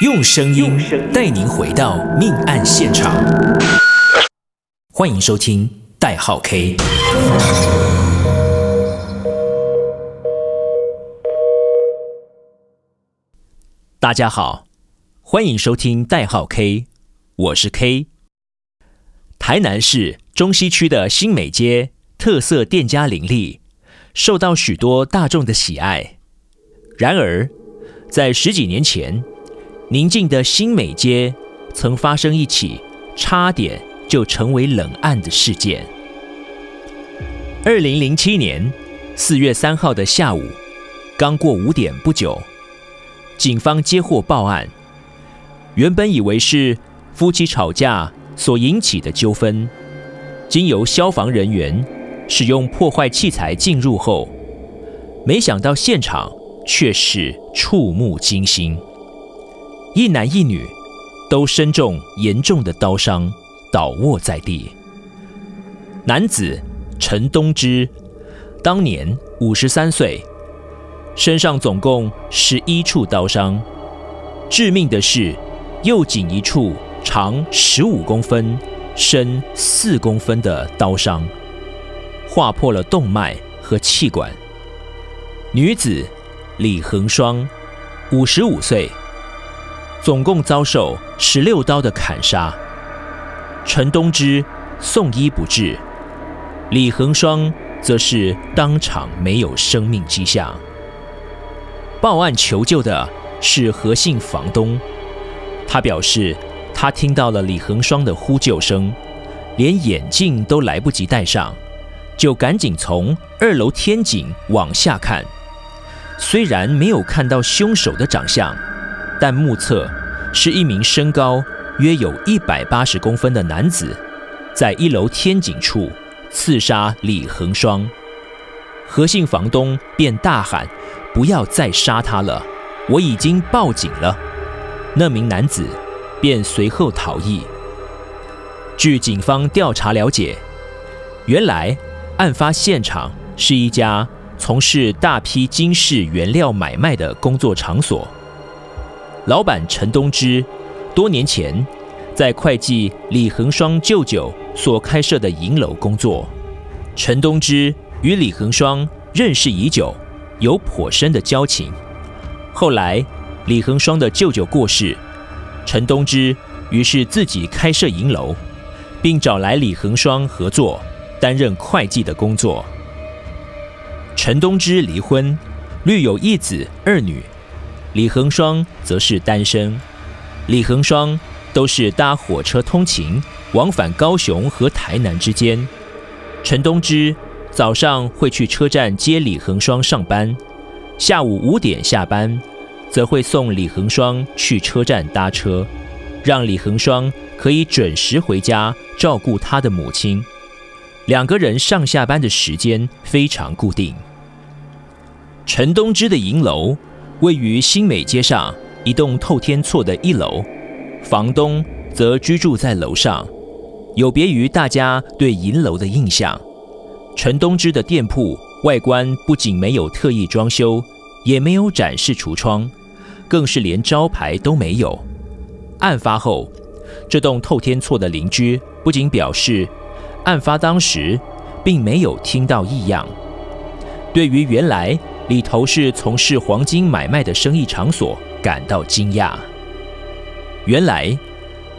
用声音带您回到命案现场。欢迎收听代号 K。大家好，欢迎收听代号 K，我是 K。台南市中西区的新美街特色店家林立，受到许多大众的喜爱。然而，在十几年前，宁静的新美街曾发生一起差点就成为冷案的事件。二零零七年四月三号的下午，刚过五点不久。警方接获报案，原本以为是夫妻吵架所引起的纠纷，经由消防人员使用破坏器材进入后，没想到现场却是触目惊心，一男一女都身中严重的刀伤，倒卧在地。男子陈东之，当年五十三岁。身上总共十一处刀伤，致命的是右颈一处长十五公分、深四公分的刀伤，划破了动脉和气管。女子李恒双，五十五岁，总共遭受十六刀的砍杀。陈东之送医不治，李恒双则是当场没有生命迹象。报案求救的是何姓房东，他表示，他听到了李恒双的呼救声，连眼镜都来不及戴上，就赶紧从二楼天井往下看。虽然没有看到凶手的长相，但目测是一名身高约有一百八十公分的男子，在一楼天井处刺杀李恒双。何姓房东便大喊。不要再杀他了！我已经报警了。那名男子便随后逃逸。据警方调查了解，原来案发现场是一家从事大批金饰原料买卖的工作场所。老板陈东之多年前在会计李恒双舅舅所开设的银楼工作。陈东之与李恒双认识已久。有颇深的交情。后来，李恒双的舅舅过世，陈东之于是自己开设银楼，并找来李恒双合作，担任会计的工作。陈东之离婚，育有一子二女，李恒双则是单身。李恒双都是搭火车通勤，往返高雄和台南之间。陈东芝。早上会去车站接李恒双上班，下午五点下班，则会送李恒双去车站搭车，让李恒双可以准时回家照顾他的母亲。两个人上下班的时间非常固定。陈东芝的银楼位于新美街上一栋透天厝的一楼，房东则居住在楼上，有别于大家对银楼的印象。陈东芝的店铺外观不仅没有特意装修，也没有展示橱窗，更是连招牌都没有。案发后，这栋透天厝的邻居不仅表示，案发当时并没有听到异样。对于原来里头是从事黄金买卖的生意场所感到惊讶。原来，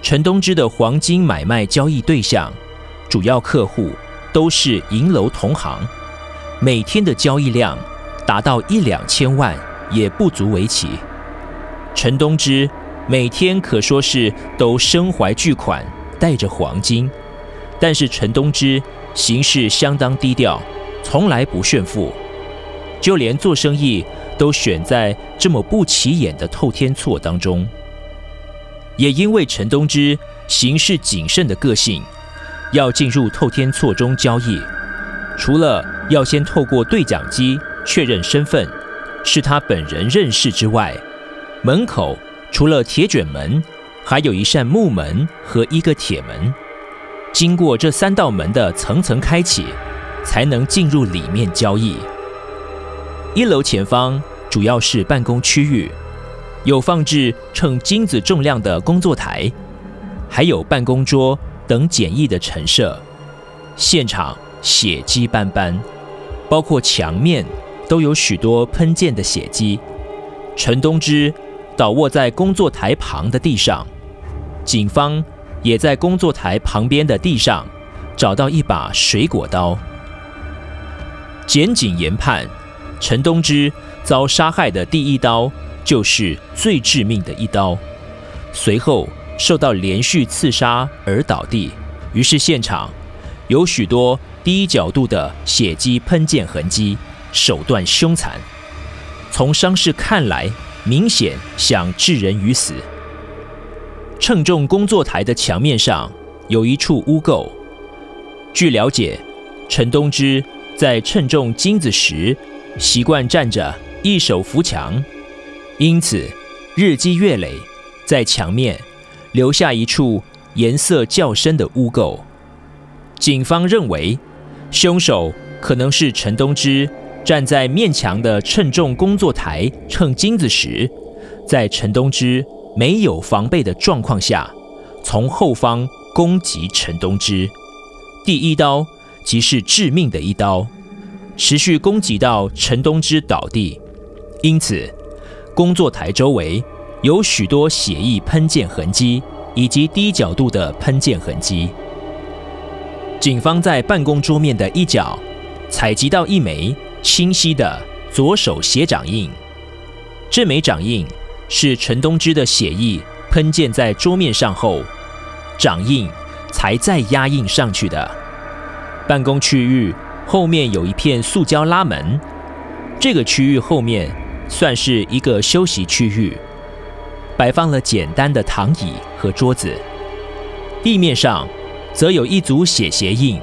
陈东芝的黄金买卖交易对象，主要客户。都是银楼同行，每天的交易量达到一两千万也不足为奇。陈东芝每天可说是都身怀巨款，带着黄金，但是陈东芝行事相当低调，从来不炫富，就连做生意都选在这么不起眼的透天厝当中。也因为陈东之行事谨慎的个性。要进入透天厝中交易，除了要先透过对讲机确认身份是他本人认识之外，门口除了铁卷门，还有一扇木门和一个铁门。经过这三道门的层层开启，才能进入里面交易。一楼前方主要是办公区域，有放置称金子重量的工作台，还有办公桌等简易的陈设。现场血迹斑斑，包括墙面都有许多喷溅的血迹。陈东之倒卧在工作台旁的地上，警方也在工作台旁边的地上找到一把水果刀。检警研判，陈东之遭杀害的第一刀就是最致命的一刀，随后受到连续刺杀而倒地，于是现场有许多低角度的血迹喷溅痕迹，手段凶残。从伤势看来，明显想置人于死。称重工作台的墙面上有一处污垢。据了解，陈东芝在称重金子时习惯站着，一手扶墙，因此日积月累，在墙面留下一处颜色较深的污垢。警方认为，凶手可能是陈东芝。站在面墙的称重工作台称金子时，在陈东芝没有防备的状况下，从后方攻击陈东芝。第一刀即是致命的一刀，持续攻击到陈东之倒地。因此，工作台周围有许多血液喷溅痕迹以及低角度的喷溅痕迹。警方在办公桌面的一角采集到一枚。清晰的左手血掌印，这枚掌印是陈东之的血液喷溅在桌面上后，掌印才再压印上去的。办公区域后面有一片塑胶拉门，这个区域后面算是一个休息区域，摆放了简单的躺椅和桌子。地面上则有一组血鞋印，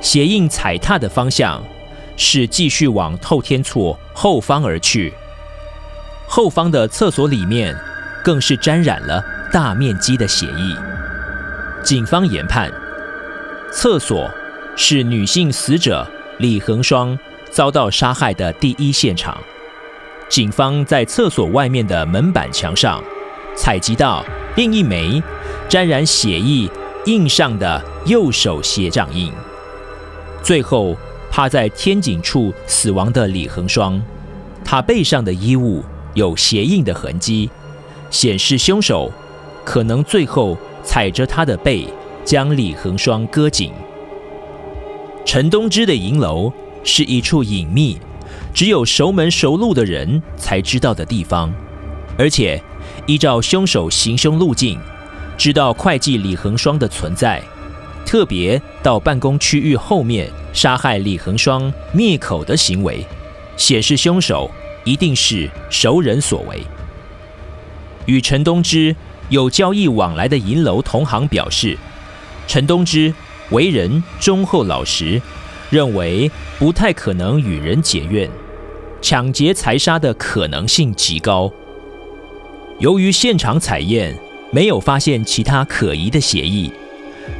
鞋印踩踏的方向。是继续往透天厝后方而去，后方的厕所里面更是沾染了大面积的血液。警方研判，厕所是女性死者李恒双遭到杀害的第一现场。警方在厕所外面的门板墙上采集到另一枚沾染血迹印上的右手血掌印。最后。趴在天井处死亡的李恒双，他背上的衣物有鞋印的痕迹，显示凶手可能最后踩着他的背将李恒双割颈。陈东芝的银楼是一处隐秘，只有熟门熟路的人才知道的地方，而且依照凶手行凶路径，知道会计李恒双的存在。特别到办公区域后面杀害李恒双灭口的行为，显示凶手一定是熟人所为。与陈东芝有交易往来的银楼同行表示，陈东芝为人忠厚老实，认为不太可能与人结怨，抢劫财杀的可能性极高。由于现场采验没有发现其他可疑的血液。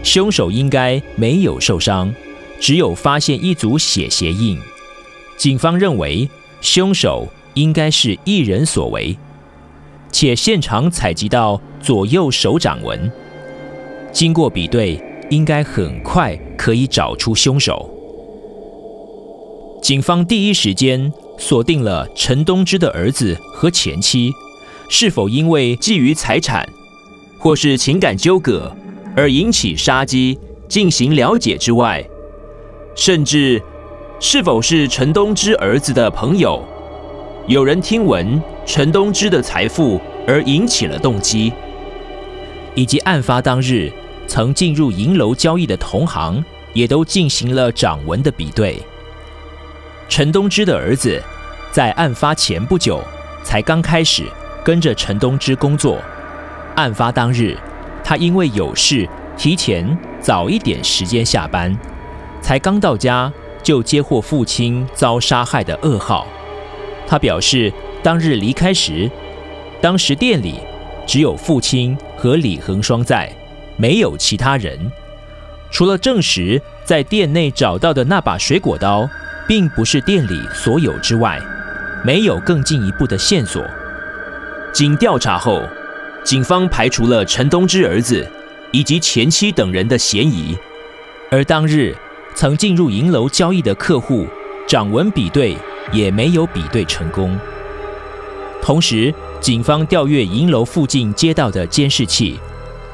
凶手应该没有受伤，只有发现一组血鞋印。警方认为凶手应该是一人所为，且现场采集到左右手掌纹，经过比对，应该很快可以找出凶手。警方第一时间锁定了陈东芝的儿子和前妻，是否因为觊觎财产，或是情感纠葛，而引起杀机进行了解之外，甚至是否是陈东芝儿子的朋友，有人听闻陈东芝的财富而引起了动机，以及案发当日曾进入银楼交易的同行，也都进行了掌纹的比对。陈东芝的儿子在案发前不久才刚开始跟着陈东芝工作，案发当日。他因为有事，提前早一点时间下班，才刚到家就接获父亲遭杀害的噩耗。他表示，当日离开时，当时店里只有父亲和李恒双在，没有其他人。除了证实在店内找到的那把水果刀并不是店里所有之外，没有更进一步的线索。经调查后，警方排除了陈东之儿子以及前妻等人的嫌疑，而当日曾进入银楼交易的客户掌纹比对也没有比对成功。同时，警方调阅银楼附近街道的监视器，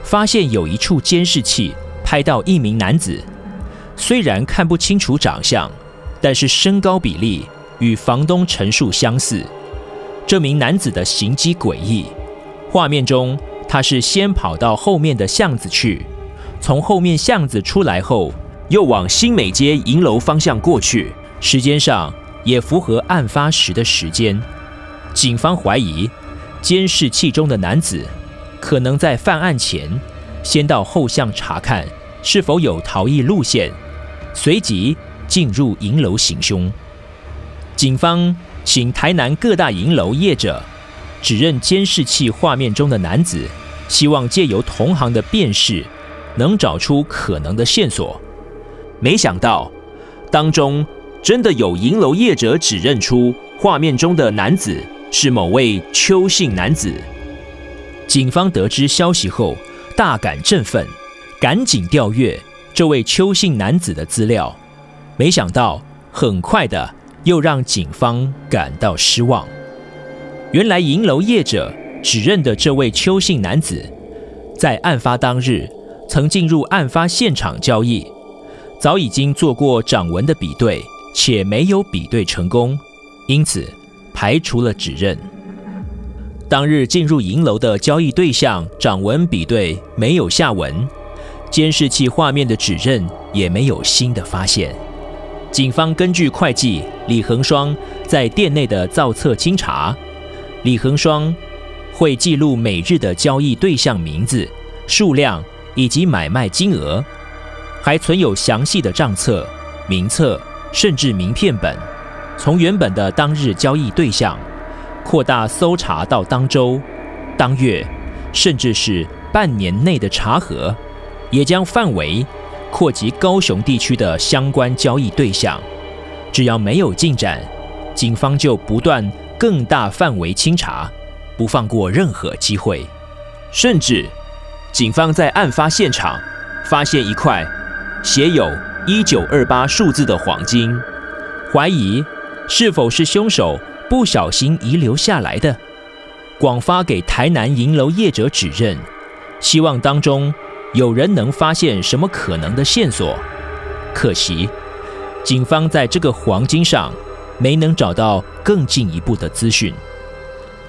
发现有一处监视器拍到一名男子，虽然看不清楚长相，但是身高比例与房东陈述相似。这名男子的行迹诡异。画面中，他是先跑到后面的巷子去，从后面巷子出来后，又往新美街银楼方向过去，时间上也符合案发时的时间。警方怀疑，监视器中的男子可能在犯案前，先到后巷查看是否有逃逸路线，随即进入银楼行凶。警方请台南各大银楼业者。指认监视器画面中的男子，希望借由同行的辨识，能找出可能的线索。没想到，当中真的有银楼业者指认出画面中的男子是某位邱姓男子。警方得知消息后，大感振奋，赶紧调阅这位邱姓男子的资料。没想到，很快的又让警方感到失望。原来银楼业者指认的这位邱姓男子，在案发当日曾进入案发现场交易，早已经做过掌纹的比对，且没有比对成功，因此排除了指认。当日进入银楼的交易对象掌纹比对没有下文，监视器画面的指认也没有新的发现。警方根据会计李恒双在店内的造册清查。李恒双会记录每日的交易对象名字、数量以及买卖金额，还存有详细的账册、名册，甚至名片本。从原本的当日交易对象，扩大搜查到当周、当月，甚至是半年内的查核，也将范围扩及高雄地区的相关交易对象。只要没有进展，警方就不断。更大范围清查，不放过任何机会。甚至，警方在案发现场发现一块写有一九二八数字的黄金，怀疑是否是凶手不小心遗留下来的。广发给台南银楼业者指认，希望当中有人能发现什么可能的线索。可惜，警方在这个黄金上。没能找到更进一步的资讯，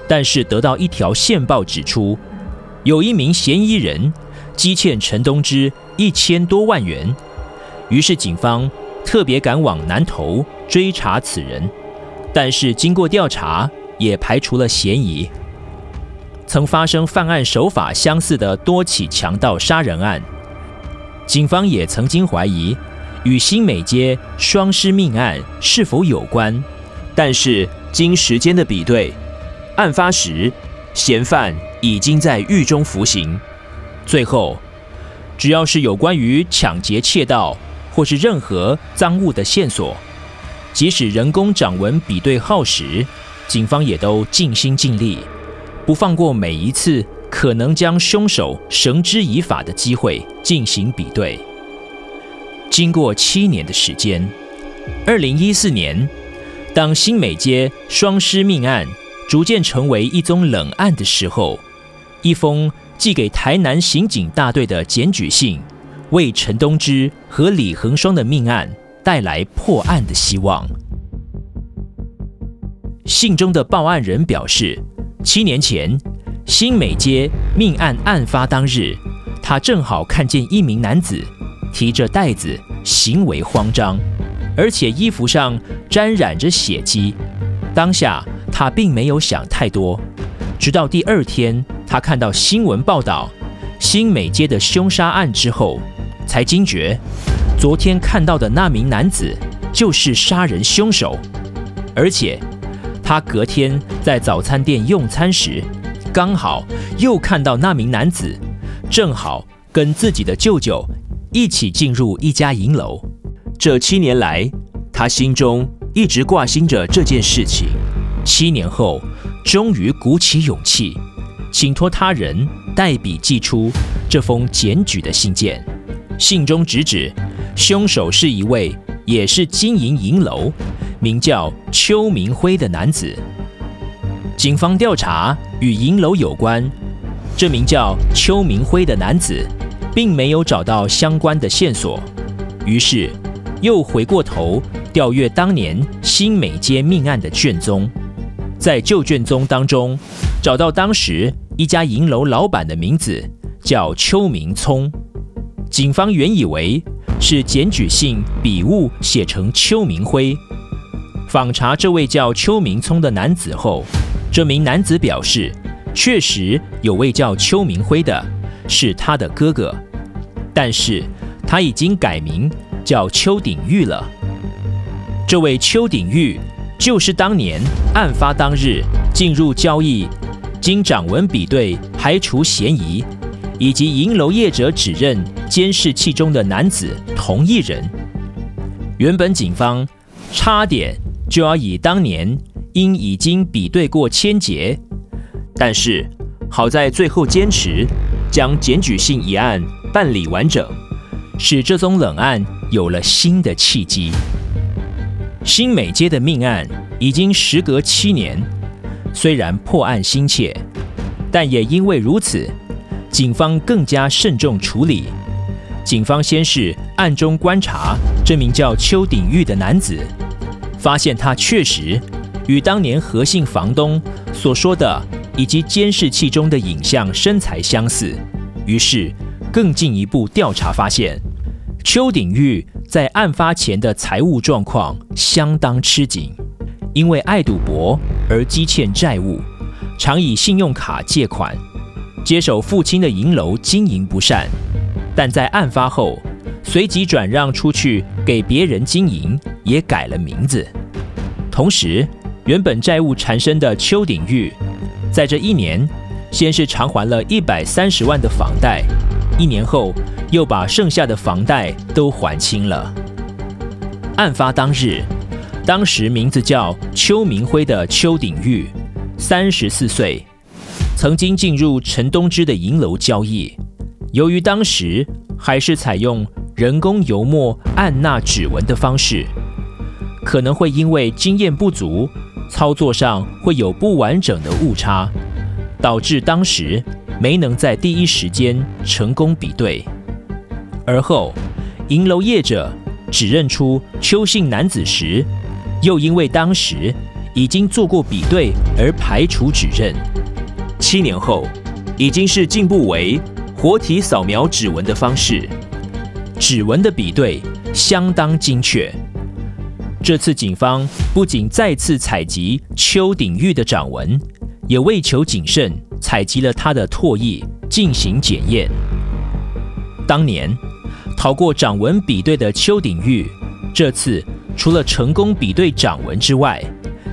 但是得到一条线报指出，有一名嫌疑人积欠陈东芝一千多万元，于是警方特别赶往南投追查此人，但是经过调查也排除了嫌疑。曾发生犯案手法相似的多起强盗杀人案，警方也曾经怀疑。与新美街双尸命案是否有关？但是经时间的比对，案发时嫌犯已经在狱中服刑。最后，只要是有关于抢劫、窃盗或是任何赃物的线索，即使人工掌纹比对耗时，警方也都尽心尽力，不放过每一次可能将凶手绳之以法的机会进行比对。经过七年的时间，二零一四年，当新美街双尸命案逐渐成为一宗冷案的时候，一封寄给台南刑警大队的检举信，为陈东之和李恒双的命案带来破案的希望。信中的报案人表示，七年前新美街命案案发当日，他正好看见一名男子。提着袋子，行为慌张，而且衣服上沾染着血迹。当下他并没有想太多，直到第二天他看到新闻报道新美街的凶杀案之后，才惊觉昨天看到的那名男子就是杀人凶手。而且他隔天在早餐店用餐时，刚好又看到那名男子正好跟自己的舅舅。一起进入一家银楼。这七年来，他心中一直挂心着这件事情。七年后，终于鼓起勇气，请托他人代笔寄出这封检举的信件。信中直指凶手是一位也是经营银楼，名叫邱明辉的男子。警方调查与银楼有关，这名叫邱明辉的男子并没有找到相关的线索，于是又回过头调阅当年新美街命案的卷宗，在旧卷宗当中找到当时一家银楼老板的名字叫邱明聪。警方原以为是检举信笔误写成邱明辉，访查这位叫邱明聪的男子后。这名男子表示，确实有位叫邱明辉的，是他的哥哥，但是他已经改名叫邱鼎玉了。这位邱鼎玉就是当年案发当日进入交易，经掌纹比对排除嫌疑，以及银楼业者指认监视器中的男子同一人。原本警方差点就要以当年。因已经比对过千结，但是好在最后坚持将检举信一案办理完整，使这宗冷案有了新的契机。新美街的命案已经时隔七年，虽然破案心切，但也因为如此，警方更加慎重处理。警方先是暗中观察这名叫邱鼎玉的男子，发现他确实。与当年何姓房东所说的以及监视器中的影像身材相似，于是更进一步调查发现，邱鼎玉在案发前的财务状况相当吃紧，因为爱赌博而积欠债务，常以信用卡借款，接手父亲的银楼经营不善，但在案发后随即转让出去给别人经营，也改了名字，同时。原本债务缠身的邱鼎玉，在这一年，先是偿还了一百三十万的房贷，一年后又把剩下的房贷都还清了。案发当日，当时名字叫邱明辉的邱鼎玉，三十四岁，曾经进入陈东芝的银楼交易。由于当时还是采用人工油墨按捺指纹的方式，可能会因为经验不足。操作上会有不完整的误差，导致当时没能在第一时间成功比对。而后，银楼业者指认出邱姓男子时，又因为当时已经做过比对而排除指认。七年后，已经是进步为活体扫描指纹的方式，指纹的比对相当精确。这次警方不仅再次采集邱鼎玉的掌纹，也为求谨慎，采集了他的唾液进行检验。当年逃过掌纹比对的邱鼎玉，这次除了成功比对掌纹之外，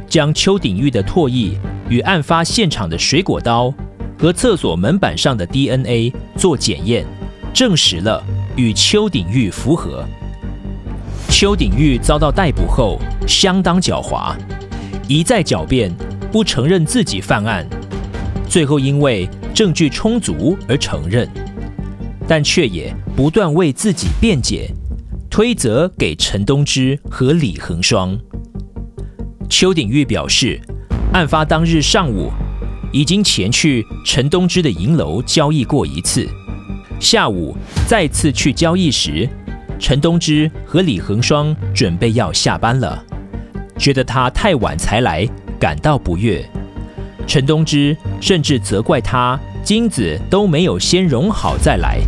将邱鼎玉的唾液与案发现场的水果刀和厕所门板上的 DNA 做检验，证实了与邱鼎玉符合。邱鼎玉遭到逮捕后，相当狡猾，一再狡辩，不承认自己犯案，最后因为证据充足而承认，但却也不断为自己辩解，推责给陈东芝和李恒双。邱鼎玉表示，案发当日上午已经前去陈东芝的银楼交易过一次，下午再次去交易时。陈东芝和李恒双准备要下班了，觉得他太晚才来，感到不悦。陈东芝甚至责怪他金子都没有先融好再来，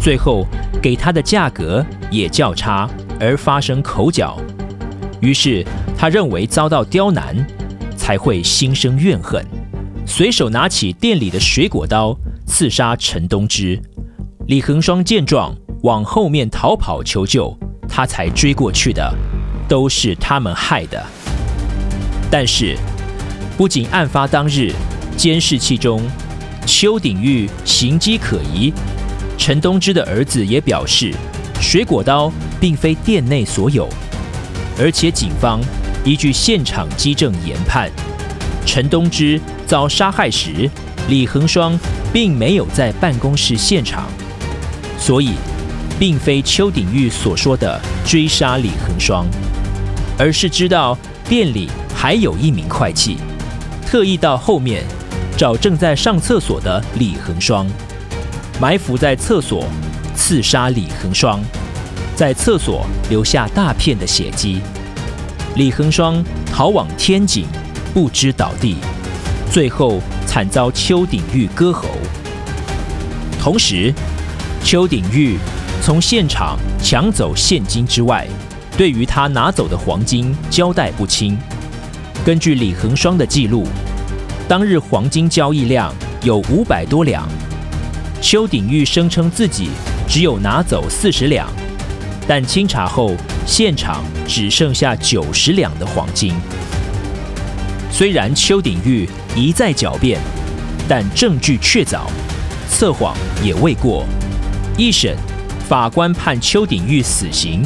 最后给他的价格也较差，而发生口角。于是他认为遭到刁难，才会心生怨恨，随手拿起店里的水果刀刺杀陈东芝。李恒双见状。往后面逃跑求救，他才追过去的，都是他们害的。但是，不仅案发当日监视器中邱鼎玉形迹可疑，陈东芝的儿子也表示，水果刀并非店内所有，而且警方依据现场迹证研判，陈东之遭杀害时，李恒双并没有在办公室现场，所以并非邱鼎玉所说的追杀李恒双，而是知道店里还有一名会计，特意到后面找正在上厕所的李恒双，埋伏在厕所刺杀李恒双，在厕所留下大片的血迹。李恒双逃往天井，不知倒地，最后惨遭邱鼎玉割喉。同时，邱鼎玉从现场抢走现金之外，对于他拿走的黄金交代不清。根据李恒双的记录，当日黄金交易量有五百多两，邱鼎玉声称自己只有拿走四十两，但清查后，现场只剩下九十两的黄金。虽然邱鼎玉一再狡辩，但证据确凿，测谎也未过。一审法官判邱鼎玉死刑，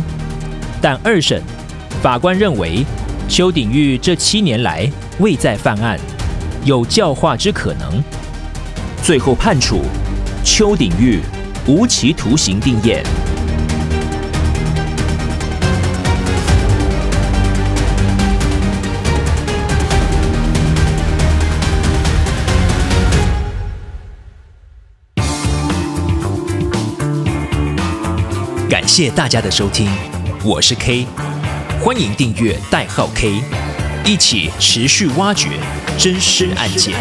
但二审法官认为邱鼎玉这七年来未再犯案，有教化之可能，最后判处邱鼎玉无期徒刑定谳。感谢大家的收听，我是 K，欢迎订阅代号 K，一起持续挖掘真实案件。